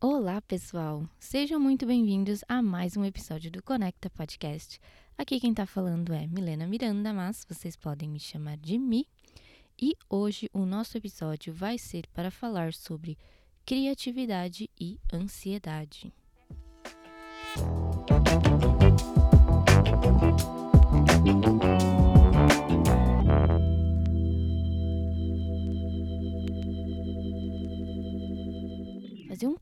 Olá, pessoal! Sejam muito bem-vindos a mais um episódio do Conecta Podcast. Aqui quem tá falando é Milena Miranda, mas vocês podem me chamar de Mi. E hoje o nosso episódio vai ser para falar sobre criatividade e ansiedade.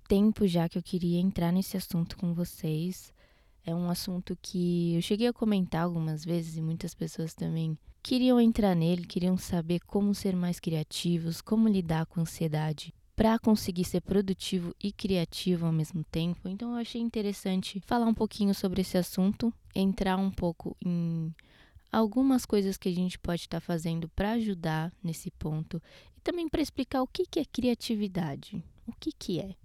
Tempo já que eu queria entrar nesse assunto com vocês. É um assunto que eu cheguei a comentar algumas vezes e muitas pessoas também queriam entrar nele, queriam saber como ser mais criativos, como lidar com ansiedade para conseguir ser produtivo e criativo ao mesmo tempo. Então eu achei interessante falar um pouquinho sobre esse assunto, entrar um pouco em algumas coisas que a gente pode estar tá fazendo para ajudar nesse ponto e também para explicar o que, que é criatividade. O que, que é?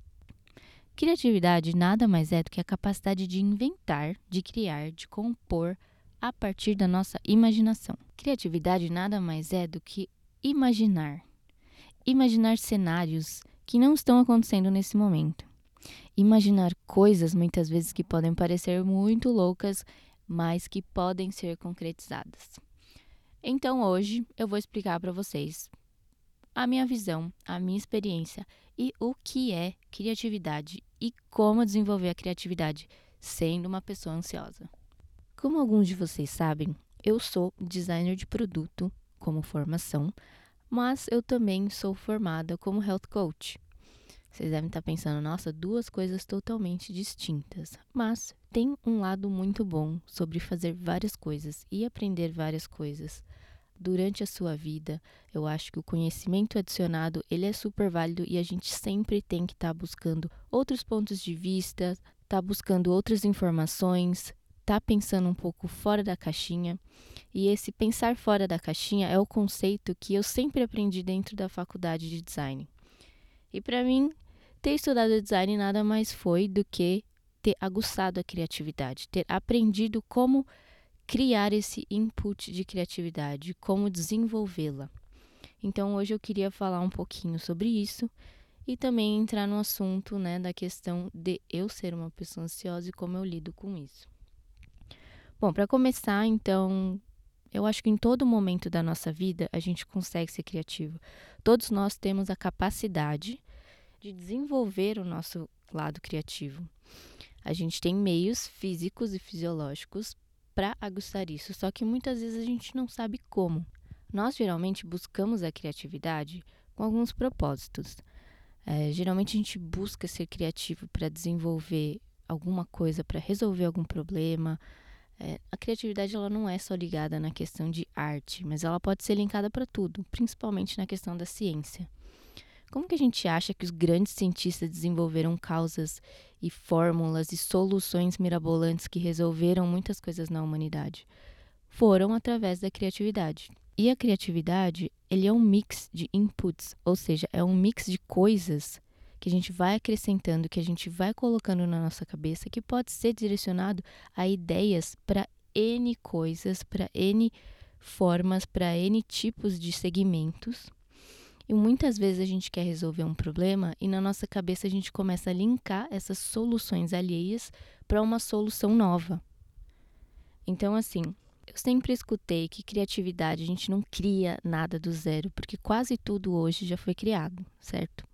Criatividade nada mais é do que a capacidade de inventar, de criar, de compor a partir da nossa imaginação. Criatividade nada mais é do que imaginar. Imaginar cenários que não estão acontecendo nesse momento. Imaginar coisas muitas vezes que podem parecer muito loucas, mas que podem ser concretizadas. Então hoje eu vou explicar para vocês a minha visão, a minha experiência e o que é criatividade e como desenvolver a criatividade sendo uma pessoa ansiosa. Como alguns de vocês sabem, eu sou designer de produto como formação, mas eu também sou formada como health coach. Vocês devem estar pensando, nossa, duas coisas totalmente distintas. Mas tem um lado muito bom sobre fazer várias coisas e aprender várias coisas durante a sua vida. Eu acho que o conhecimento adicionado, ele é super válido e a gente sempre tem que estar tá buscando outros pontos de vista, tá buscando outras informações, tá pensando um pouco fora da caixinha. E esse pensar fora da caixinha é o conceito que eu sempre aprendi dentro da faculdade de design. E para mim, ter estudado design nada mais foi do que ter aguçado a criatividade, ter aprendido como criar esse input de criatividade, como desenvolvê-la. Então hoje eu queria falar um pouquinho sobre isso e também entrar no assunto, né, da questão de eu ser uma pessoa ansiosa e como eu lido com isso. Bom, para começar, então, eu acho que em todo momento da nossa vida a gente consegue ser criativo. Todos nós temos a capacidade de desenvolver o nosso lado criativo. A gente tem meios físicos e fisiológicos para aguçar isso, só que muitas vezes a gente não sabe como. Nós geralmente buscamos a criatividade com alguns propósitos. É, geralmente a gente busca ser criativo para desenvolver alguma coisa, para resolver algum problema. É, a criatividade ela não é só ligada na questão de arte, mas ela pode ser linkada para tudo, principalmente na questão da ciência. Como que a gente acha que os grandes cientistas desenvolveram causas e fórmulas e soluções mirabolantes que resolveram muitas coisas na humanidade? Foram através da criatividade. E a criatividade, ele é um mix de inputs, ou seja, é um mix de coisas que a gente vai acrescentando, que a gente vai colocando na nossa cabeça, que pode ser direcionado a ideias para N coisas, para N formas, para N tipos de segmentos e muitas vezes a gente quer resolver um problema e na nossa cabeça a gente começa a linkar essas soluções alheias para uma solução nova. Então, assim, eu sempre escutei que criatividade a gente não cria nada do zero, porque quase tudo hoje já foi criado, certo?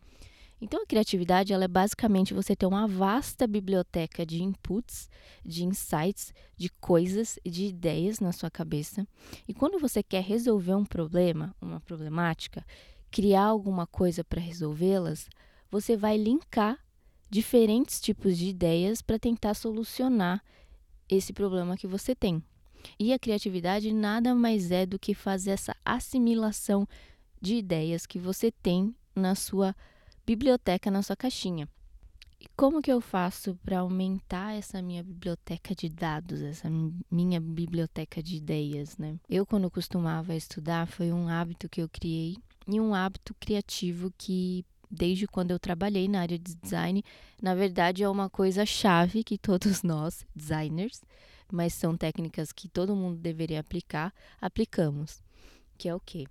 Então, a criatividade ela é basicamente você ter uma vasta biblioteca de inputs, de insights, de coisas de ideias na sua cabeça. E quando você quer resolver um problema, uma problemática, criar alguma coisa para resolvê-las, você vai linkar diferentes tipos de ideias para tentar solucionar esse problema que você tem. E a criatividade nada mais é do que fazer essa assimilação de ideias que você tem na sua biblioteca, na sua caixinha. E como que eu faço para aumentar essa minha biblioteca de dados, essa minha biblioteca de ideias, né? Eu quando costumava estudar foi um hábito que eu criei e um hábito criativo que desde quando eu trabalhei na área de design, na verdade é uma coisa chave que todos nós, designers, mas são técnicas que todo mundo deveria aplicar, aplicamos. Que é o quê?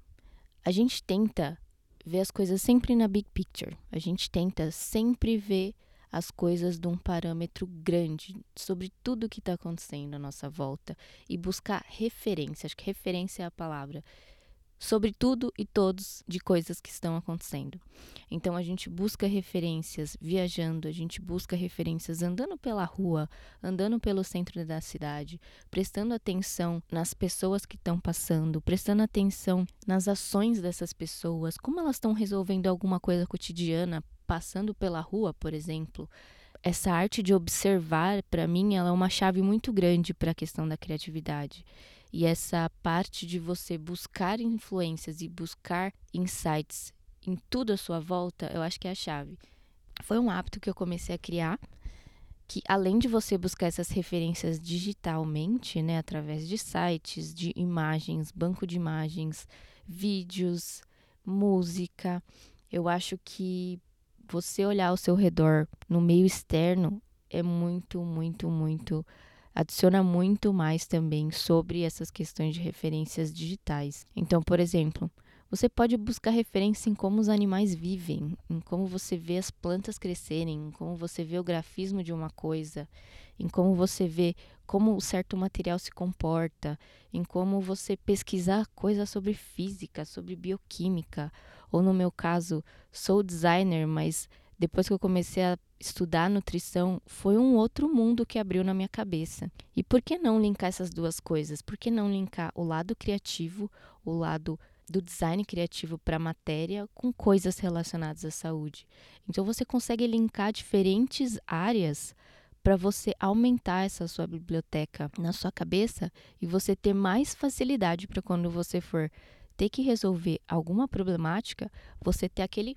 A gente tenta ver as coisas sempre na big picture. A gente tenta sempre ver as coisas de um parâmetro grande sobre tudo que está acontecendo à nossa volta e buscar referência. Acho que referência é a palavra sobre tudo e todos de coisas que estão acontecendo. Então a gente busca referências viajando, a gente busca referências andando pela rua, andando pelo centro da cidade, prestando atenção nas pessoas que estão passando, prestando atenção nas ações dessas pessoas, como elas estão resolvendo alguma coisa cotidiana, passando pela rua, por exemplo. Essa arte de observar, para mim, ela é uma chave muito grande para a questão da criatividade. E essa parte de você buscar influências e buscar insights em tudo à sua volta, eu acho que é a chave. Foi um hábito que eu comecei a criar, que além de você buscar essas referências digitalmente, né, através de sites, de imagens, banco de imagens, vídeos, música, eu acho que você olhar ao seu redor no meio externo é muito, muito, muito adiciona muito mais também sobre essas questões de referências digitais. Então, por exemplo, você pode buscar referência em como os animais vivem, em como você vê as plantas crescerem, em como você vê o grafismo de uma coisa, em como você vê como certo material se comporta, em como você pesquisar coisas sobre física, sobre bioquímica, ou no meu caso, sou designer, mas depois que eu comecei a estudar nutrição, foi um outro mundo que abriu na minha cabeça. E por que não linkar essas duas coisas? Por que não linkar o lado criativo, o lado do design criativo para a matéria com coisas relacionadas à saúde? Então você consegue linkar diferentes áreas para você aumentar essa sua biblioteca na sua cabeça e você ter mais facilidade para quando você for ter que resolver alguma problemática, você ter aquele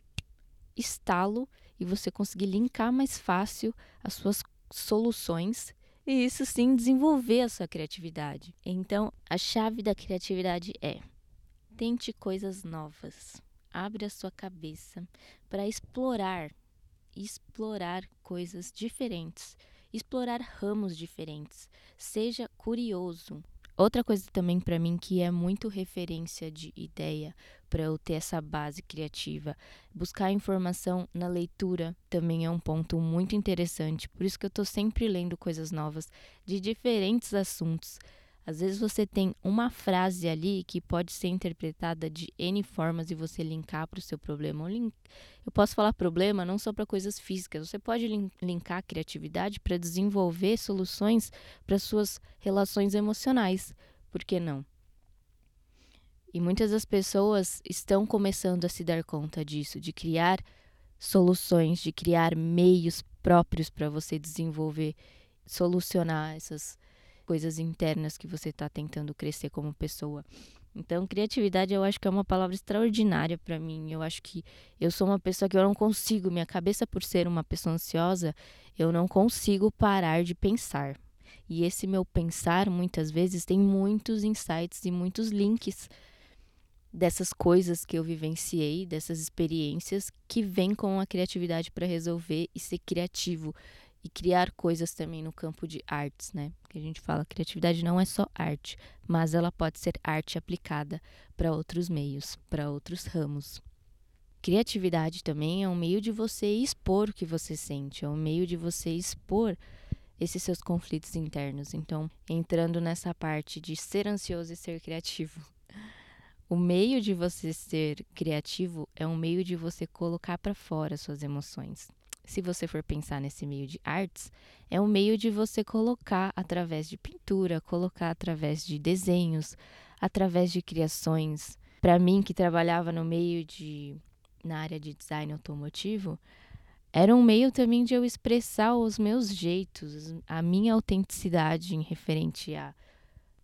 estalo e você conseguir linkar mais fácil as suas soluções e isso sim desenvolver a sua criatividade. Então, a chave da criatividade é: tente coisas novas. Abre a sua cabeça para explorar, explorar coisas diferentes, explorar ramos diferentes. Seja curioso, Outra coisa também para mim que é muito referência de ideia para eu ter essa base criativa, buscar informação na leitura também é um ponto muito interessante. Por isso que eu estou sempre lendo coisas novas de diferentes assuntos. Às vezes você tem uma frase ali que pode ser interpretada de N formas e você linkar para o seu problema. Eu posso falar problema não só para coisas físicas, você pode linkar a criatividade para desenvolver soluções para suas relações emocionais. Por que não? E muitas das pessoas estão começando a se dar conta disso, de criar soluções, de criar meios próprios para você desenvolver, solucionar essas coisas internas que você está tentando crescer como pessoa. Então, criatividade eu acho que é uma palavra extraordinária para mim. Eu acho que eu sou uma pessoa que eu não consigo, minha cabeça por ser uma pessoa ansiosa, eu não consigo parar de pensar. E esse meu pensar muitas vezes tem muitos insights e muitos links dessas coisas que eu vivenciei, dessas experiências que vêm com a criatividade para resolver e ser criativo e criar coisas também no campo de artes, né? Que a gente fala, criatividade não é só arte, mas ela pode ser arte aplicada para outros meios, para outros ramos. Criatividade também é um meio de você expor o que você sente, é um meio de você expor esses seus conflitos internos. Então, entrando nessa parte de ser ansioso e ser criativo. O meio de você ser criativo é um meio de você colocar para fora suas emoções se você for pensar nesse meio de artes, é um meio de você colocar através de pintura, colocar através de desenhos, através de criações. Para mim, que trabalhava no meio de na área de design automotivo, era um meio também de eu expressar os meus jeitos, a minha autenticidade em referente a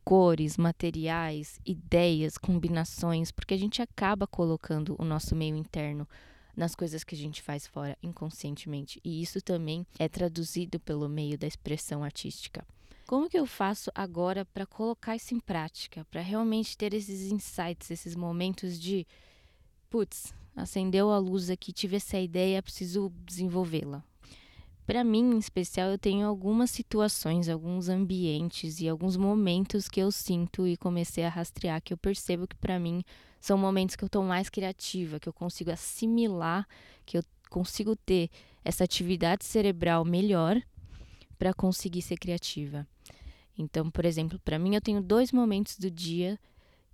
cores, materiais, ideias, combinações, porque a gente acaba colocando o nosso meio interno nas coisas que a gente faz fora inconscientemente. E isso também é traduzido pelo meio da expressão artística. Como que eu faço agora para colocar isso em prática, para realmente ter esses insights, esses momentos de putz, acendeu a luz aqui, tive essa ideia, preciso desenvolvê-la. Para mim, em especial, eu tenho algumas situações, alguns ambientes e alguns momentos que eu sinto e comecei a rastrear que eu percebo que para mim são momentos que eu estou mais criativa, que eu consigo assimilar, que eu consigo ter essa atividade cerebral melhor para conseguir ser criativa. Então, por exemplo, para mim eu tenho dois momentos do dia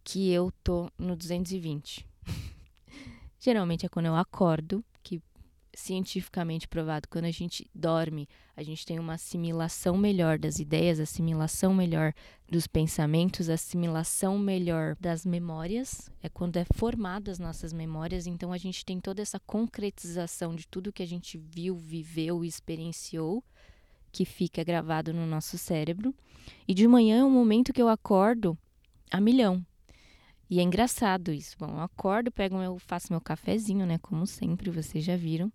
que eu tô no 220. Geralmente é quando eu acordo, cientificamente provado, quando a gente dorme, a gente tem uma assimilação melhor das ideias, assimilação melhor dos pensamentos, assimilação melhor das memórias. É quando é formado as nossas memórias, então a gente tem toda essa concretização de tudo que a gente viu, viveu e experienciou que fica gravado no nosso cérebro. E de manhã é um momento que eu acordo a milhão. E é engraçado isso. Bom, eu acordo, pego meu, faço meu cafezinho, né? Como sempre, vocês já viram,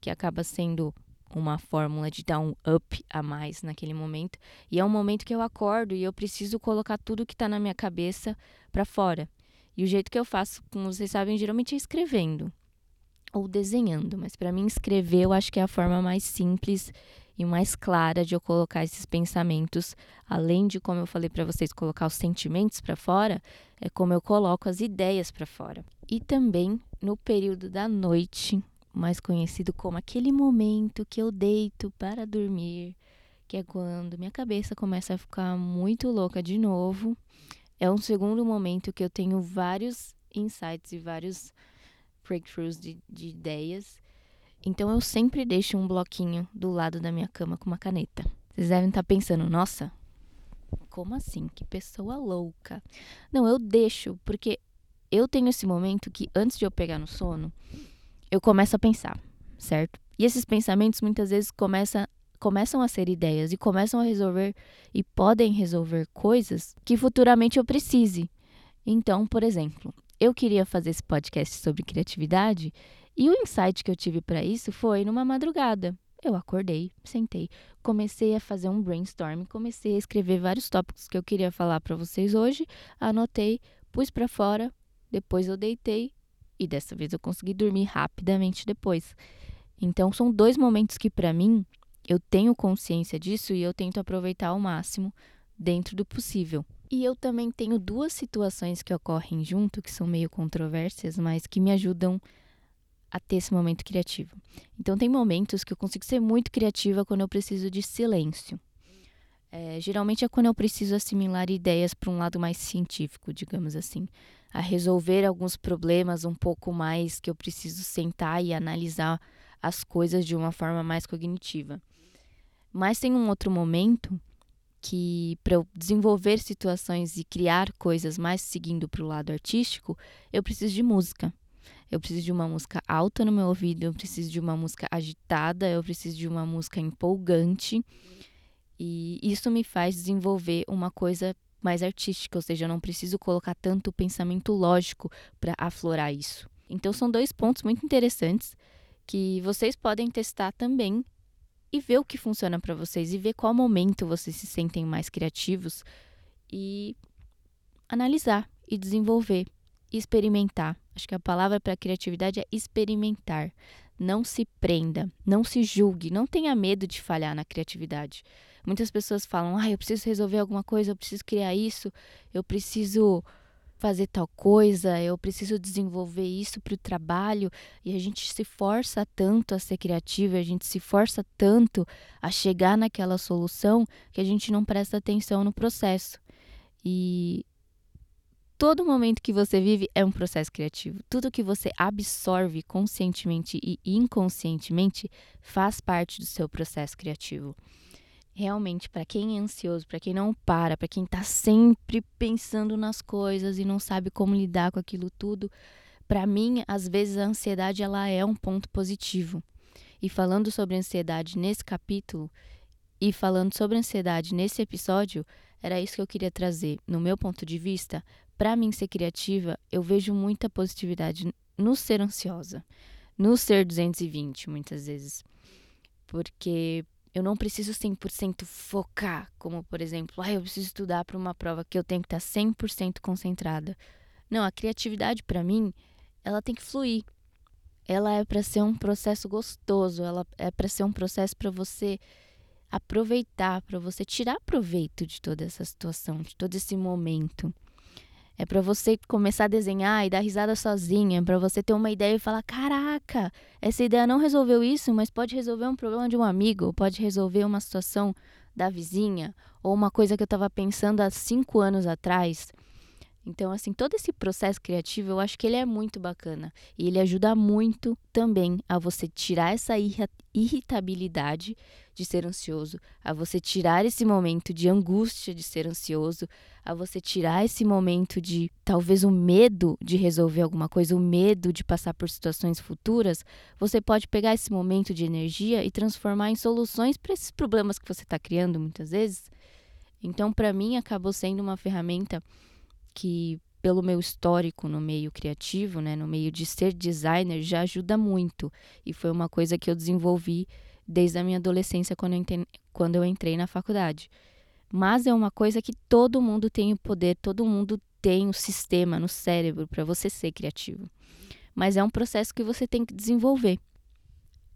que acaba sendo uma fórmula de dar um up a mais naquele momento. E é um momento que eu acordo e eu preciso colocar tudo que está na minha cabeça para fora. E o jeito que eu faço, como vocês sabem, geralmente é escrevendo ou desenhando, mas para mim escrever eu acho que é a forma mais simples e mais clara de eu colocar esses pensamentos, além de como eu falei para vocês colocar os sentimentos para fora, é como eu coloco as ideias para fora. E também no período da noite, mais conhecido como aquele momento que eu deito para dormir, que é quando minha cabeça começa a ficar muito louca de novo. É um segundo momento que eu tenho vários insights e vários breakthroughs de, de ideias então eu sempre deixo um bloquinho do lado da minha cama com uma caneta. Vocês devem estar pensando, nossa, como assim? Que pessoa louca. Não, eu deixo, porque eu tenho esse momento que antes de eu pegar no sono, eu começo a pensar, certo? E esses pensamentos muitas vezes começam, começam a ser ideias e começam a resolver e podem resolver coisas que futuramente eu precise. Então, por exemplo, eu queria fazer esse podcast sobre criatividade e o insight que eu tive para isso foi numa madrugada. Eu acordei, sentei, comecei a fazer um brainstorm, comecei a escrever vários tópicos que eu queria falar para vocês hoje, anotei, pus para fora, depois eu deitei e dessa vez eu consegui dormir rapidamente depois. Então são dois momentos que para mim eu tenho consciência disso e eu tento aproveitar ao máximo dentro do possível. E eu também tenho duas situações que ocorrem junto, que são meio controversas, mas que me ajudam a ter esse momento criativo. Então, tem momentos que eu consigo ser muito criativa quando eu preciso de silêncio. É, geralmente é quando eu preciso assimilar ideias para um lado mais científico, digamos assim, a resolver alguns problemas um pouco mais que eu preciso sentar e analisar as coisas de uma forma mais cognitiva. Mas tem um outro momento que para eu desenvolver situações e criar coisas mais seguindo para o lado artístico, eu preciso de música. Eu preciso de uma música alta no meu ouvido, eu preciso de uma música agitada, eu preciso de uma música empolgante. E isso me faz desenvolver uma coisa mais artística, ou seja, eu não preciso colocar tanto pensamento lógico para aflorar isso. Então são dois pontos muito interessantes que vocês podem testar também e ver o que funciona para vocês e ver qual momento vocês se sentem mais criativos e analisar e desenvolver experimentar. Acho que a palavra para criatividade é experimentar. Não se prenda, não se julgue, não tenha medo de falhar na criatividade. Muitas pessoas falam: "Ah, eu preciso resolver alguma coisa, eu preciso criar isso, eu preciso fazer tal coisa, eu preciso desenvolver isso para o trabalho". E a gente se força tanto a ser criativa, a gente se força tanto a chegar naquela solução que a gente não presta atenção no processo. E todo momento que você vive é um processo criativo. Tudo que você absorve conscientemente e inconscientemente faz parte do seu processo criativo. Realmente, para quem é ansioso, para quem não para, para quem está sempre pensando nas coisas e não sabe como lidar com aquilo tudo, para mim, às vezes a ansiedade ela é um ponto positivo. E falando sobre ansiedade nesse capítulo e falando sobre ansiedade nesse episódio, era isso que eu queria trazer, no meu ponto de vista, para mim ser criativa, eu vejo muita positividade no ser ansiosa, no ser 220 muitas vezes. Porque eu não preciso 100% focar, como por exemplo, ah, eu preciso estudar para uma prova que eu tenho que estar 100% concentrada. Não, a criatividade para mim, ela tem que fluir. Ela é para ser um processo gostoso, ela é para ser um processo para você aproveitar, para você tirar proveito de toda essa situação, de todo esse momento. É para você começar a desenhar e dar risada sozinha, para você ter uma ideia e falar: "Caraca, essa ideia não resolveu isso, mas pode resolver um problema de um amigo, pode resolver uma situação da vizinha ou uma coisa que eu estava pensando há cinco anos atrás". Então, assim, todo esse processo criativo, eu acho que ele é muito bacana. E ele ajuda muito também a você tirar essa irritabilidade de ser ansioso, a você tirar esse momento de angústia de ser ansioso, a você tirar esse momento de talvez o medo de resolver alguma coisa, o medo de passar por situações futuras. Você pode pegar esse momento de energia e transformar em soluções para esses problemas que você está criando muitas vezes. Então, para mim, acabou sendo uma ferramenta que pelo meu histórico no meio criativo, né, no meio de ser designer, já ajuda muito. E foi uma coisa que eu desenvolvi desde a minha adolescência, quando eu, entrei, quando eu entrei na faculdade. Mas é uma coisa que todo mundo tem o poder, todo mundo tem o um sistema no cérebro para você ser criativo. Mas é um processo que você tem que desenvolver.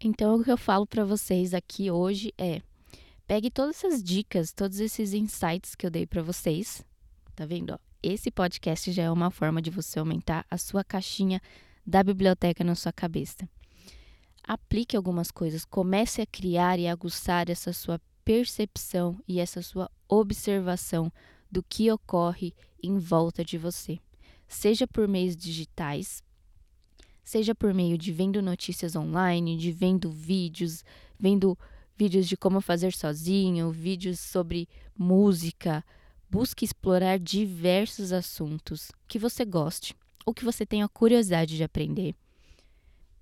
Então, o que eu falo para vocês aqui hoje é: pegue todas essas dicas, todos esses insights que eu dei para vocês. Tá vendo? Esse podcast já é uma forma de você aumentar a sua caixinha da biblioteca na sua cabeça. Aplique algumas coisas, comece a criar e aguçar essa sua percepção e essa sua observação do que ocorre em volta de você, seja por meios digitais, seja por meio de vendo notícias online, de vendo vídeos, vendo vídeos de como fazer sozinho, vídeos sobre música, Busque explorar diversos assuntos que você goste ou que você tenha curiosidade de aprender.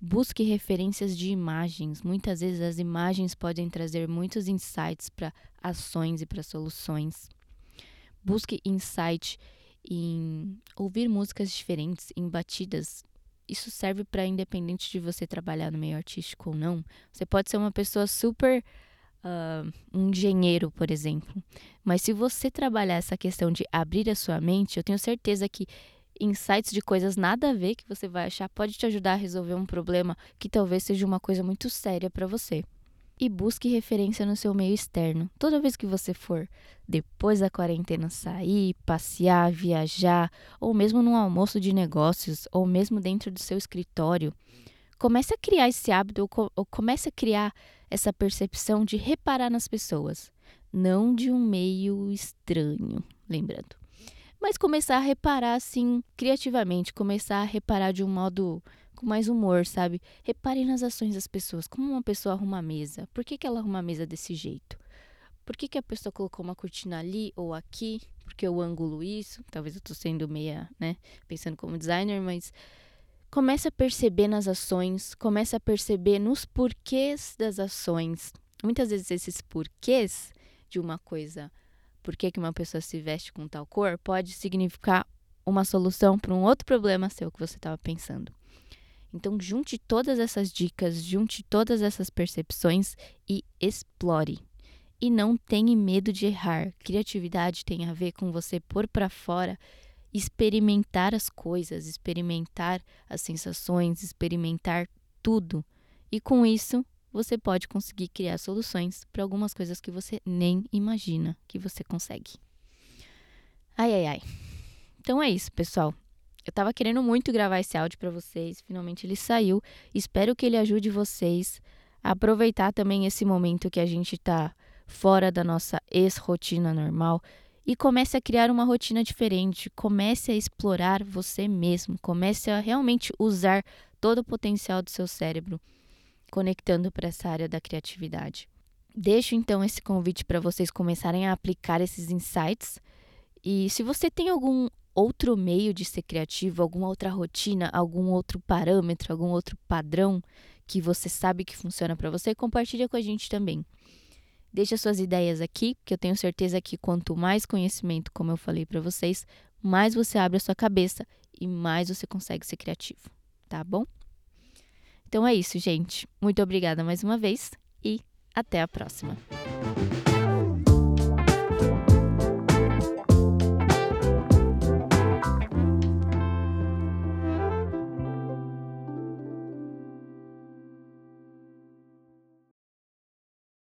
Busque referências de imagens. Muitas vezes as imagens podem trazer muitos insights para ações e para soluções. Busque insight em ouvir músicas diferentes, em batidas. Isso serve para independente de você trabalhar no meio artístico ou não. Você pode ser uma pessoa super uh, um engenheiro, por exemplo. Mas se você trabalhar essa questão de abrir a sua mente, eu tenho certeza que insights de coisas nada a ver que você vai achar pode te ajudar a resolver um problema que talvez seja uma coisa muito séria para você. E busque referência no seu meio externo. Toda vez que você for, depois da quarentena, sair, passear, viajar, ou mesmo num almoço de negócios, ou mesmo dentro do seu escritório, comece a criar esse hábito ou comece a criar essa percepção de reparar nas pessoas, não de um meio estranho, lembrando. Mas começar a reparar assim, criativamente, começar a reparar de um modo com mais humor, sabe? Repare nas ações das pessoas, como uma pessoa arruma a mesa, por que, que ela arruma a mesa desse jeito? Por que, que a pessoa colocou uma cortina ali ou aqui? Porque o ângulo isso? Talvez eu tô sendo meia, né, pensando como designer, mas Comece a perceber nas ações, comece a perceber nos porquês das ações. Muitas vezes esses porquês de uma coisa, por que uma pessoa se veste com tal cor, pode significar uma solução para um outro problema seu que você estava pensando. Então, junte todas essas dicas, junte todas essas percepções e explore. E não tenha medo de errar. Criatividade tem a ver com você pôr para fora experimentar as coisas, experimentar as sensações, experimentar tudo. E com isso, você pode conseguir criar soluções para algumas coisas que você nem imagina que você consegue. Ai, ai, ai. Então é isso, pessoal. Eu estava querendo muito gravar esse áudio para vocês, finalmente ele saiu. Espero que ele ajude vocês a aproveitar também esse momento que a gente está fora da nossa ex-rotina normal e comece a criar uma rotina diferente, comece a explorar você mesmo, comece a realmente usar todo o potencial do seu cérebro, conectando para essa área da criatividade. Deixo então esse convite para vocês começarem a aplicar esses insights. E se você tem algum outro meio de ser criativo, alguma outra rotina, algum outro parâmetro, algum outro padrão que você sabe que funciona para você, compartilha com a gente também. Deixe suas ideias aqui, que eu tenho certeza que quanto mais conhecimento, como eu falei para vocês, mais você abre a sua cabeça e mais você consegue ser criativo, tá bom? Então é isso, gente. Muito obrigada mais uma vez e até a próxima.